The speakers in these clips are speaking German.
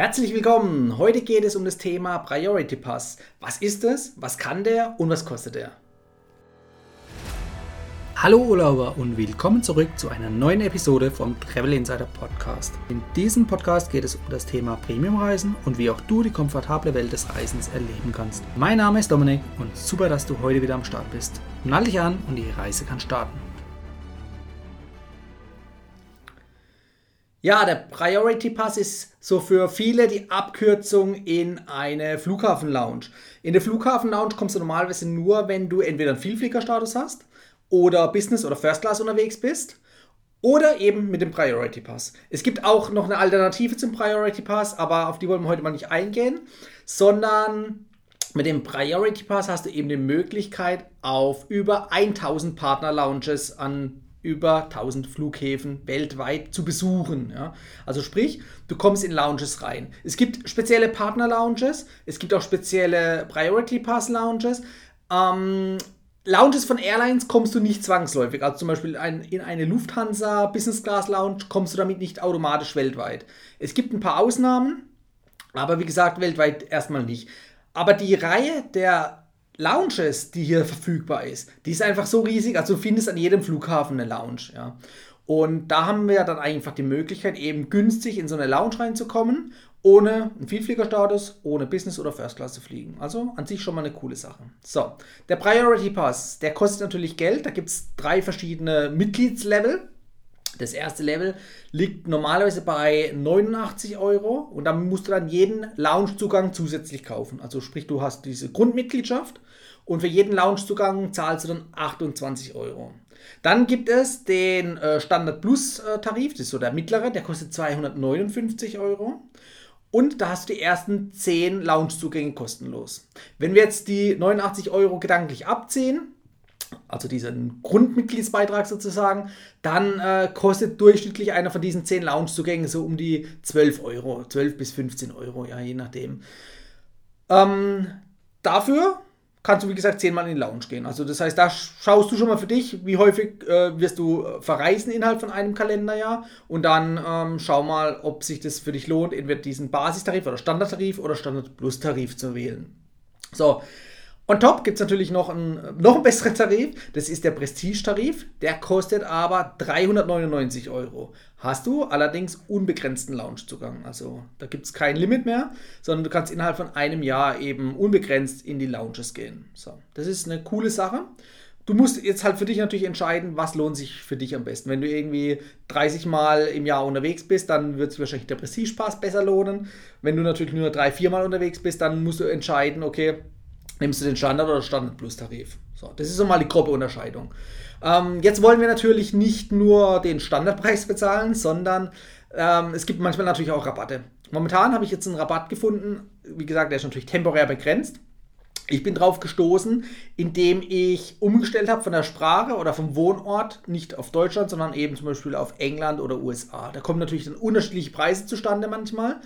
Herzlich willkommen! Heute geht es um das Thema Priority Pass. Was ist es, was kann der und was kostet er? Hallo Urlauber und willkommen zurück zu einer neuen Episode vom Travel Insider Podcast. In diesem Podcast geht es um das Thema Premiumreisen und wie auch du die komfortable Welt des Reisens erleben kannst. Mein Name ist Dominik und super, dass du heute wieder am Start bist. Nall dich an und die Reise kann starten. Ja, der Priority Pass ist so für viele die Abkürzung in eine Flughafen-Lounge. In der Flughafen-Lounge kommst du normalerweise nur, wenn du entweder einen Vielfliegerstatus hast oder Business oder First Class unterwegs bist oder eben mit dem Priority Pass. Es gibt auch noch eine Alternative zum Priority Pass, aber auf die wollen wir heute mal nicht eingehen, sondern mit dem Priority Pass hast du eben die Möglichkeit, auf über 1000 Partner-Lounges an über 1000 Flughäfen weltweit zu besuchen. Ja? Also sprich, du kommst in Lounges rein. Es gibt spezielle Partner-Lounges, es gibt auch spezielle Priority Pass-Lounges. Ähm, Lounges von Airlines kommst du nicht zwangsläufig. Also zum Beispiel ein, in eine Lufthansa Business Class Lounge kommst du damit nicht automatisch weltweit. Es gibt ein paar Ausnahmen, aber wie gesagt, weltweit erstmal nicht. Aber die Reihe der Lounges, die hier verfügbar ist, die ist einfach so riesig. Also du findest an jedem Flughafen eine Lounge. Ja. Und da haben wir dann einfach die Möglichkeit, eben günstig in so eine Lounge reinzukommen, ohne einen Vielfliegerstatus, ohne Business oder First Class zu fliegen. Also an sich schon mal eine coole Sache. So, der Priority Pass, der kostet natürlich Geld. Da gibt es drei verschiedene Mitgliedslevel. Das erste Level liegt normalerweise bei 89 Euro und dann musst du dann jeden Loungezugang zusätzlich kaufen. Also sprich, du hast diese Grundmitgliedschaft und für jeden Loungezugang zahlst du dann 28 Euro. Dann gibt es den äh, Standard Plus äh, Tarif, das ist so der mittlere, der kostet 259 Euro. Und da hast du die ersten 10 Loungezugänge kostenlos. Wenn wir jetzt die 89 Euro gedanklich abziehen, also diesen Grundmitgliedsbeitrag sozusagen, dann äh, kostet durchschnittlich einer von diesen 10 Loungezugängen so um die 12 Euro, 12 bis 15 Euro, ja, je nachdem. Ähm, dafür kannst du, wie gesagt, zehnmal in die Lounge gehen. Also das heißt, da schaust du schon mal für dich, wie häufig äh, wirst du äh, verreisen innerhalb von einem Kalenderjahr und dann ähm, schau mal, ob sich das für dich lohnt, entweder diesen Basistarif oder Standardtarif oder Standard Plus Tarif zu wählen. So, On top gibt es natürlich noch einen, noch einen besseren Tarif. Das ist der Prestige-Tarif. Der kostet aber 399 Euro. Hast du allerdings unbegrenzten Loungezugang. Also da gibt es kein Limit mehr, sondern du kannst innerhalb von einem Jahr eben unbegrenzt in die Lounges gehen. So, das ist eine coole Sache. Du musst jetzt halt für dich natürlich entscheiden, was lohnt sich für dich am besten. Wenn du irgendwie 30 Mal im Jahr unterwegs bist, dann wird sich wahrscheinlich der Prestige-Pass besser lohnen. Wenn du natürlich nur drei, vier Mal unterwegs bist, dann musst du entscheiden, okay, nimmst du den Standard- oder Standard-Plus-Tarif. So, das ist so mal die grobe Unterscheidung. Ähm, jetzt wollen wir natürlich nicht nur den Standardpreis bezahlen, sondern ähm, es gibt manchmal natürlich auch Rabatte. Momentan habe ich jetzt einen Rabatt gefunden. Wie gesagt, der ist natürlich temporär begrenzt. Ich bin drauf gestoßen, indem ich umgestellt habe von der Sprache oder vom Wohnort, nicht auf Deutschland, sondern eben zum Beispiel auf England oder USA. Da kommen natürlich dann unterschiedliche Preise zustande manchmal.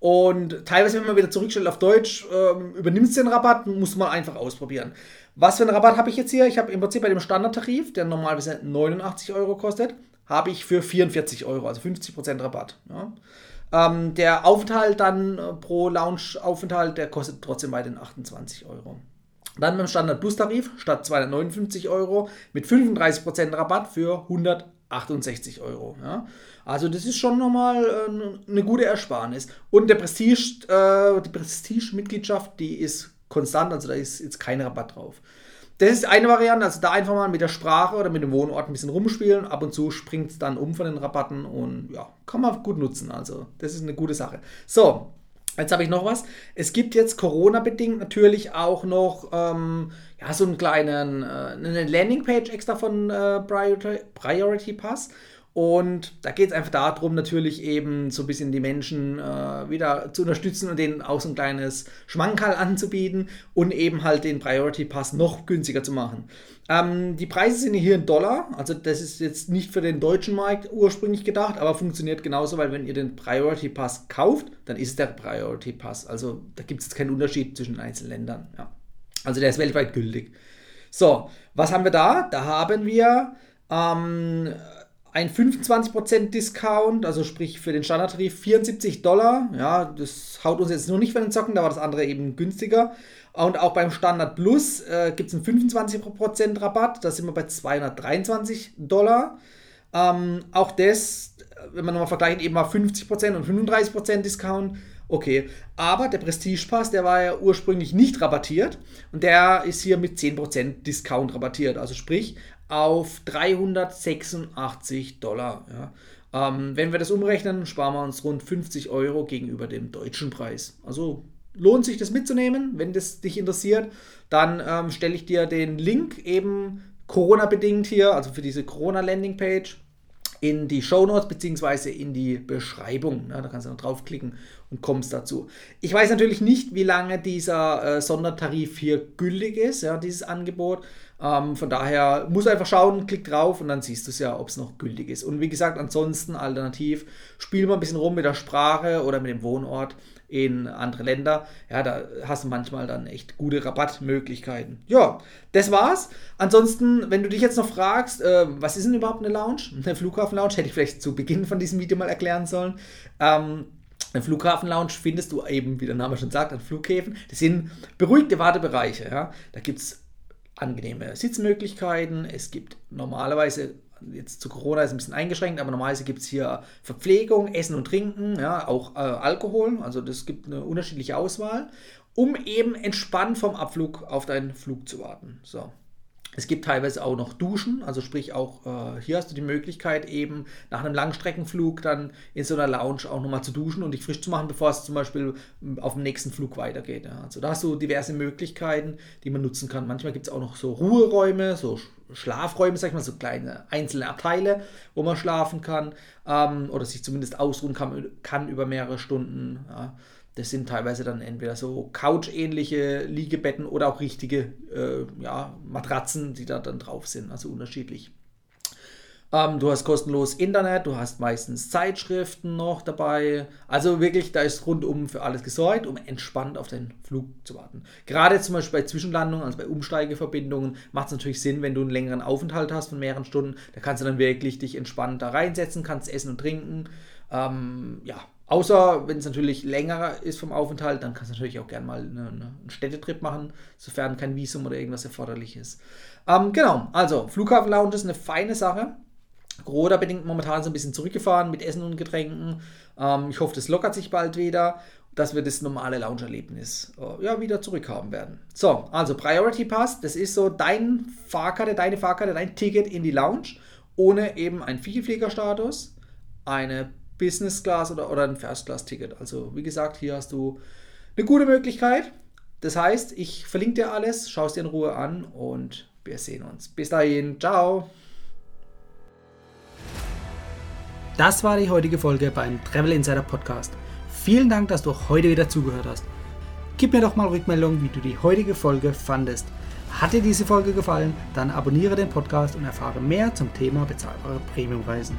Und teilweise, wenn man wieder zurückstellt auf Deutsch, ähm, du den Rabatt, muss man einfach ausprobieren. Was für einen Rabatt habe ich jetzt hier? Ich habe im Prinzip bei dem Standardtarif, der normalerweise 89 Euro kostet, habe ich für 44 Euro, also 50% Rabatt. Ja. Ähm, der Aufenthalt dann äh, pro Lounge-Aufenthalt, der kostet trotzdem bei den 28 Euro. Dann beim Standard Plus Tarif statt 259 Euro mit 35% Rabatt für 168 Euro. Ja. Also das ist schon nochmal äh, eine gute Ersparnis. Und der Prestige, äh, die Prestige-Mitgliedschaft, die ist konstant, also da ist jetzt kein Rabatt drauf. Das ist eine Variante, also da einfach mal mit der Sprache oder mit dem Wohnort ein bisschen rumspielen. Ab und zu springt es dann um von den Rabatten und ja, kann man gut nutzen. Also das ist eine gute Sache. So, Jetzt habe ich noch was. Es gibt jetzt Corona-bedingt natürlich auch noch ähm, ja, so einen kleinen, äh, eine Landingpage extra von äh, Priority, Priority Pass. Und da geht es einfach darum, natürlich eben so ein bisschen die Menschen äh, wieder zu unterstützen und denen auch so ein kleines Schmankerl anzubieten und eben halt den Priority Pass noch günstiger zu machen. Ähm, die Preise sind hier in Dollar, also das ist jetzt nicht für den deutschen Markt ursprünglich gedacht, aber funktioniert genauso, weil wenn ihr den Priority Pass kauft, dann ist der Priority Pass. Also da gibt es keinen Unterschied zwischen den einzelnen Ländern. Ja. Also der ist weltweit gültig. So, was haben wir da? Da haben wir ähm, ein 25% Discount, also sprich für den Standardtarif 74 Dollar. Ja, das haut uns jetzt nur nicht von den Zocken, da war das andere eben günstiger. Und auch beim Standard Plus äh, gibt es einen 25% Rabatt, da sind wir bei 223 Dollar. Ähm, auch das, wenn man nochmal vergleicht, eben mal 50% und 35% Discount. Okay, aber der Prestige Pass, der war ja ursprünglich nicht rabattiert und der ist hier mit 10% Discount rabattiert. Also sprich auf 386 Dollar. Ja. Ähm, wenn wir das umrechnen, sparen wir uns rund 50 Euro gegenüber dem deutschen Preis. Also lohnt sich das mitzunehmen. Wenn das dich interessiert, dann ähm, stelle ich dir den Link eben Corona-bedingt hier, also für diese Corona-Landing-Page in die Show Notes beziehungsweise in die Beschreibung. Ja, da kannst du noch draufklicken und kommst dazu. Ich weiß natürlich nicht, wie lange dieser äh, Sondertarif hier gültig ist, ja, dieses Angebot. Ähm, von daher muss einfach schauen, klick drauf und dann siehst du es ja, ob es noch gültig ist. Und wie gesagt, ansonsten alternativ, spiel mal ein bisschen rum mit der Sprache oder mit dem Wohnort in andere Länder. Ja, da hast du manchmal dann echt gute Rabattmöglichkeiten. Ja, das war's. Ansonsten, wenn du dich jetzt noch fragst, äh, was ist denn überhaupt eine Lounge? Eine Flughafen-Lounge, hätte ich vielleicht zu Beginn von diesem Video mal erklären sollen. Ähm, eine Flughafen-Lounge findest du eben, wie der Name schon sagt, an Flughäfen. Das sind beruhigte Wartebereiche. Ja? Da gibt es angenehme Sitzmöglichkeiten. Es gibt normalerweise jetzt zu Corona ist ein bisschen eingeschränkt, aber normalerweise gibt es hier Verpflegung, Essen und Trinken, ja, auch äh, Alkohol, also das gibt eine unterschiedliche Auswahl, um eben entspannt vom Abflug auf deinen Flug zu warten. So. Es gibt teilweise auch noch Duschen, also sprich auch äh, hier hast du die Möglichkeit eben nach einem Langstreckenflug dann in so einer Lounge auch nochmal zu duschen und dich frisch zu machen, bevor es zum Beispiel hm, auf dem nächsten Flug weitergeht. Ja. Also da hast du diverse Möglichkeiten, die man nutzen kann. Manchmal gibt es auch noch so Ruheräume, so Schlafräume, sag ich mal, so kleine einzelne Abteile, wo man schlafen kann ähm, oder sich zumindest ausruhen kann, kann über mehrere Stunden. Ja. Das sind teilweise dann entweder so Couch-ähnliche Liegebetten oder auch richtige äh, ja, Matratzen, die da dann drauf sind, also unterschiedlich. Ähm, du hast kostenlos Internet, du hast meistens Zeitschriften noch dabei. Also wirklich, da ist rundum für alles gesorgt, um entspannt auf den Flug zu warten. Gerade zum Beispiel bei Zwischenlandungen, also bei Umsteigeverbindungen, macht es natürlich Sinn, wenn du einen längeren Aufenthalt hast von mehreren Stunden. Da kannst du dann wirklich dich entspannt da reinsetzen, kannst essen und trinken. Ähm, ja, Außer wenn es natürlich länger ist vom Aufenthalt, dann kannst du natürlich auch gerne mal eine, eine, einen Städtetrip machen, sofern kein Visum oder irgendwas erforderlich ist. Ähm, genau, also Flughafen Lounge ist eine feine Sache. Corona bedingt momentan so ein bisschen zurückgefahren mit Essen und Getränken. Ähm, ich hoffe, das lockert sich bald wieder, dass wir das normale Lounge-Erlebnis äh, ja, wieder zurückhaben werden. So, also Priority Pass, das ist so dein Fahrkarte, deine Fahrkarte, dein Ticket in die Lounge, ohne eben einen Vielfliegerstatus, eine Business Class oder, oder ein First Class Ticket. Also wie gesagt, hier hast du eine gute Möglichkeit. Das heißt, ich verlinke dir alles, schau es dir in Ruhe an und wir sehen uns. Bis dahin, ciao. Das war die heutige Folge beim Travel Insider Podcast. Vielen Dank, dass du heute wieder zugehört hast. Gib mir doch mal Rückmeldung, wie du die heutige Folge fandest. Hat dir diese Folge gefallen, dann abonniere den Podcast und erfahre mehr zum Thema bezahlbare Premiumreisen